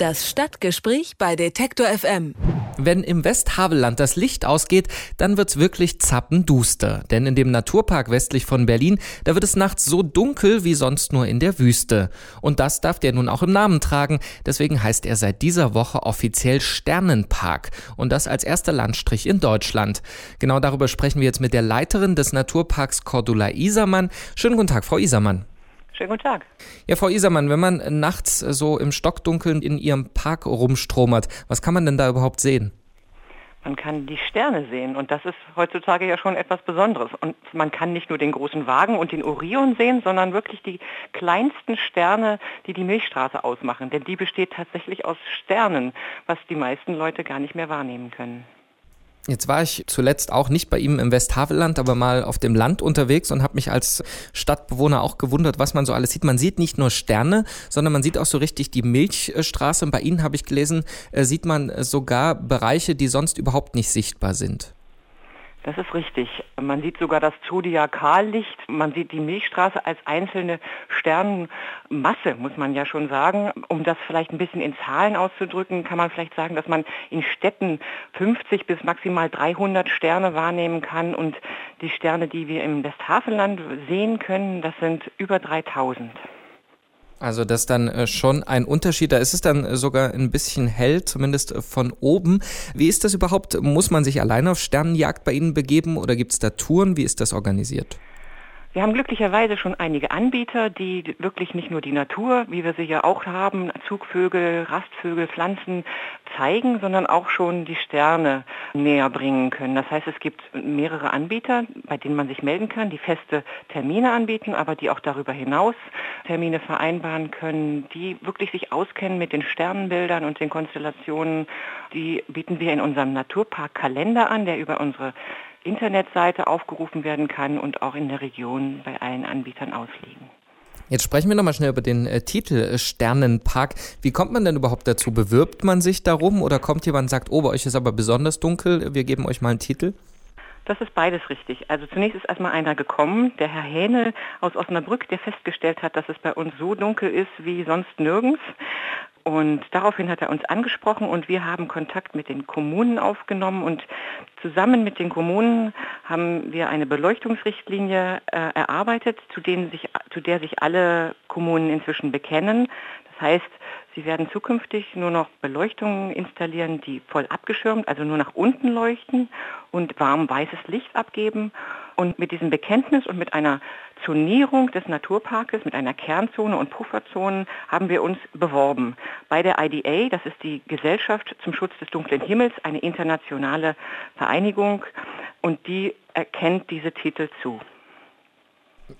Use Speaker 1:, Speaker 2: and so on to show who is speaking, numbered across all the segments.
Speaker 1: Das Stadtgespräch bei Detektor FM.
Speaker 2: Wenn im Westhavelland das Licht ausgeht, dann wird's wirklich zappenduster. Denn in dem Naturpark westlich von Berlin, da wird es nachts so dunkel wie sonst nur in der Wüste. Und das darf der nun auch im Namen tragen. Deswegen heißt er seit dieser Woche offiziell Sternenpark. Und das als erster Landstrich in Deutschland. Genau darüber sprechen wir jetzt mit der Leiterin des Naturparks Cordula Isermann. Schönen guten Tag, Frau Isermann.
Speaker 3: Schönen guten Tag.
Speaker 2: Ja, Frau Isermann, wenn man nachts so im Stockdunkeln in Ihrem Park rumstromert, was kann man denn da überhaupt sehen?
Speaker 3: Man kann die Sterne sehen und das ist heutzutage ja schon etwas Besonderes. Und man kann nicht nur den großen Wagen und den Orion sehen, sondern wirklich die kleinsten Sterne, die die Milchstraße ausmachen. Denn die besteht tatsächlich aus Sternen, was die meisten Leute gar nicht mehr wahrnehmen können.
Speaker 2: Jetzt war ich zuletzt auch nicht bei ihm im Westhavelland, aber mal auf dem Land unterwegs und habe mich als Stadtbewohner auch gewundert, was man so alles sieht. Man sieht nicht nur Sterne, sondern man sieht auch so richtig die Milchstraße. Und bei Ihnen habe ich gelesen, äh, sieht man sogar Bereiche, die sonst überhaupt nicht sichtbar sind.
Speaker 3: Das ist richtig. Man sieht sogar das Zodiakallicht. Man sieht die Milchstraße als einzelne Sternenmasse, muss man ja schon sagen. Um das vielleicht ein bisschen in Zahlen auszudrücken, kann man vielleicht sagen, dass man in Städten 50 bis maximal 300 Sterne wahrnehmen kann. Und die Sterne, die wir im Westhafeland sehen können, das sind über 3000.
Speaker 2: Also das ist dann äh, schon ein Unterschied. Da ist es dann sogar ein bisschen hell, zumindest äh, von oben. Wie ist das überhaupt? Muss man sich alleine auf Sternenjagd bei Ihnen begeben oder gibt es da Touren? Wie ist das organisiert?
Speaker 3: Wir haben glücklicherweise schon einige Anbieter, die wirklich nicht nur die Natur, wie wir sie ja auch haben, Zugvögel, Rastvögel, Pflanzen zeigen, sondern auch schon die Sterne näher bringen können. Das heißt, es gibt mehrere Anbieter, bei denen man sich melden kann, die feste Termine anbieten, aber die auch darüber hinaus Termine vereinbaren können, die wirklich sich auskennen mit den Sternenbildern und den Konstellationen. Die bieten wir in unserem Naturpark-Kalender an, der über unsere Internetseite aufgerufen werden kann und auch in der Region bei allen Anbietern ausliegen.
Speaker 2: Jetzt sprechen wir nochmal schnell über den äh, Titel äh, Sternenpark. Wie kommt man denn überhaupt dazu? Bewirbt man sich darum oder kommt jemand und sagt, oh, bei euch ist aber besonders dunkel, wir geben euch mal einen Titel?
Speaker 3: Das ist beides richtig. Also zunächst ist erstmal einer gekommen, der Herr Hähne aus Osnabrück, der festgestellt hat, dass es bei uns so dunkel ist wie sonst nirgends. Und daraufhin hat er uns angesprochen und wir haben Kontakt mit den Kommunen aufgenommen und zusammen mit den Kommunen haben wir eine Beleuchtungsrichtlinie äh, erarbeitet, zu, sich, zu der sich alle Kommunen inzwischen bekennen. Das heißt, sie werden zukünftig nur noch Beleuchtungen installieren, die voll abgeschirmt, also nur nach unten leuchten und warm weißes Licht abgeben. Und mit diesem Bekenntnis und mit einer Zonierung des Naturparkes, mit einer Kernzone und Pufferzonen haben wir uns beworben. Bei der IDA, das ist die Gesellschaft zum Schutz des dunklen Himmels, eine internationale Vereinigung, und die erkennt diese Titel zu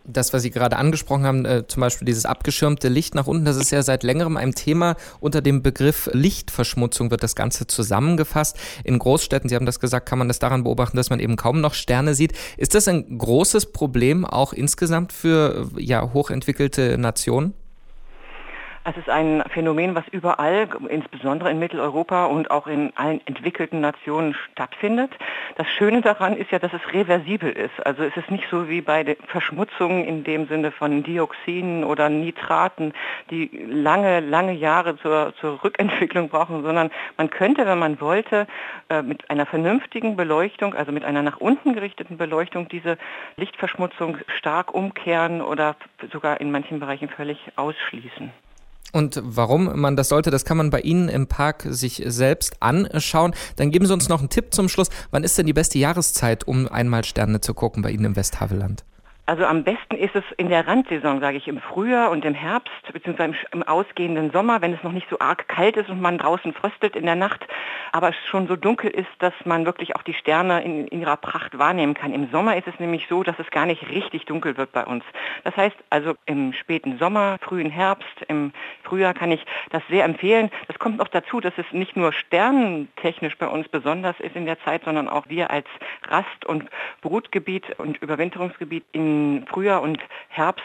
Speaker 2: das, was Sie gerade angesprochen haben, äh, zum Beispiel dieses abgeschirmte Licht nach unten, das ist ja seit längerem ein Thema. Unter dem Begriff Lichtverschmutzung wird das Ganze zusammengefasst. In Großstädten, Sie haben das gesagt, kann man das daran beobachten, dass man eben kaum noch Sterne sieht. Ist das ein großes Problem auch insgesamt für ja, hochentwickelte Nationen?
Speaker 3: Es ist ein Phänomen, was überall, insbesondere in Mitteleuropa und auch in allen entwickelten Nationen stattfindet. Das Schöne daran ist ja, dass es reversibel ist. Also es ist nicht so wie bei Verschmutzungen in dem Sinne von Dioxinen oder Nitraten, die lange, lange Jahre zur, zur Rückentwicklung brauchen, sondern man könnte, wenn man wollte, äh, mit einer vernünftigen Beleuchtung, also mit einer nach unten gerichteten Beleuchtung, diese Lichtverschmutzung stark umkehren oder sogar in manchen Bereichen völlig ausschließen.
Speaker 2: Und warum man das sollte, das kann man bei Ihnen im Park sich selbst anschauen. Dann geben Sie uns noch einen Tipp zum Schluss. Wann ist denn die beste Jahreszeit, um einmal Sterne zu gucken bei Ihnen im Westhaveland?
Speaker 3: Also am besten ist es in der Randsaison, sage ich, im Frühjahr und im Herbst, beziehungsweise im ausgehenden Sommer, wenn es noch nicht so arg kalt ist und man draußen fröstelt in der Nacht, aber es schon so dunkel ist, dass man wirklich auch die Sterne in, in ihrer Pracht wahrnehmen kann. Im Sommer ist es nämlich so, dass es gar nicht richtig dunkel wird bei uns. Das heißt also im späten Sommer, frühen Herbst, im Frühjahr kann ich das sehr empfehlen. Das kommt noch dazu, dass es nicht nur sternentechnisch bei uns besonders ist in der Zeit, sondern auch wir als Rast- und Brutgebiet und Überwinterungsgebiet in Frühjahr und Herbst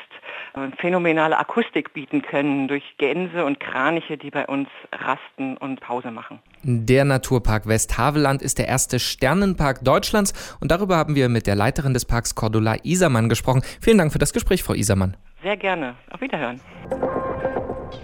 Speaker 3: äh, phänomenale Akustik bieten können durch Gänse und Kraniche, die bei uns rasten und Pause machen.
Speaker 2: Der Naturpark Westhaveland ist der erste Sternenpark Deutschlands und darüber haben wir mit der Leiterin des Parks Cordula Isermann gesprochen. Vielen Dank für das Gespräch, Frau Isermann.
Speaker 3: Sehr gerne. Auf Wiederhören.